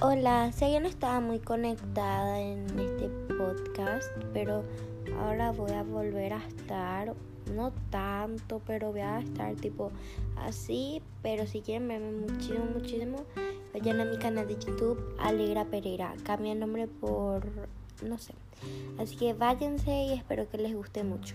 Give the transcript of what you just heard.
Hola, sé que no estaba muy conectada en este podcast, pero ahora voy a volver a estar, no tanto, pero voy a estar tipo así, pero si quieren verme muchísimo, muchísimo, vayan a mi canal de YouTube, Alegra Pereira, cambia el nombre por, no sé, así que váyanse y espero que les guste mucho.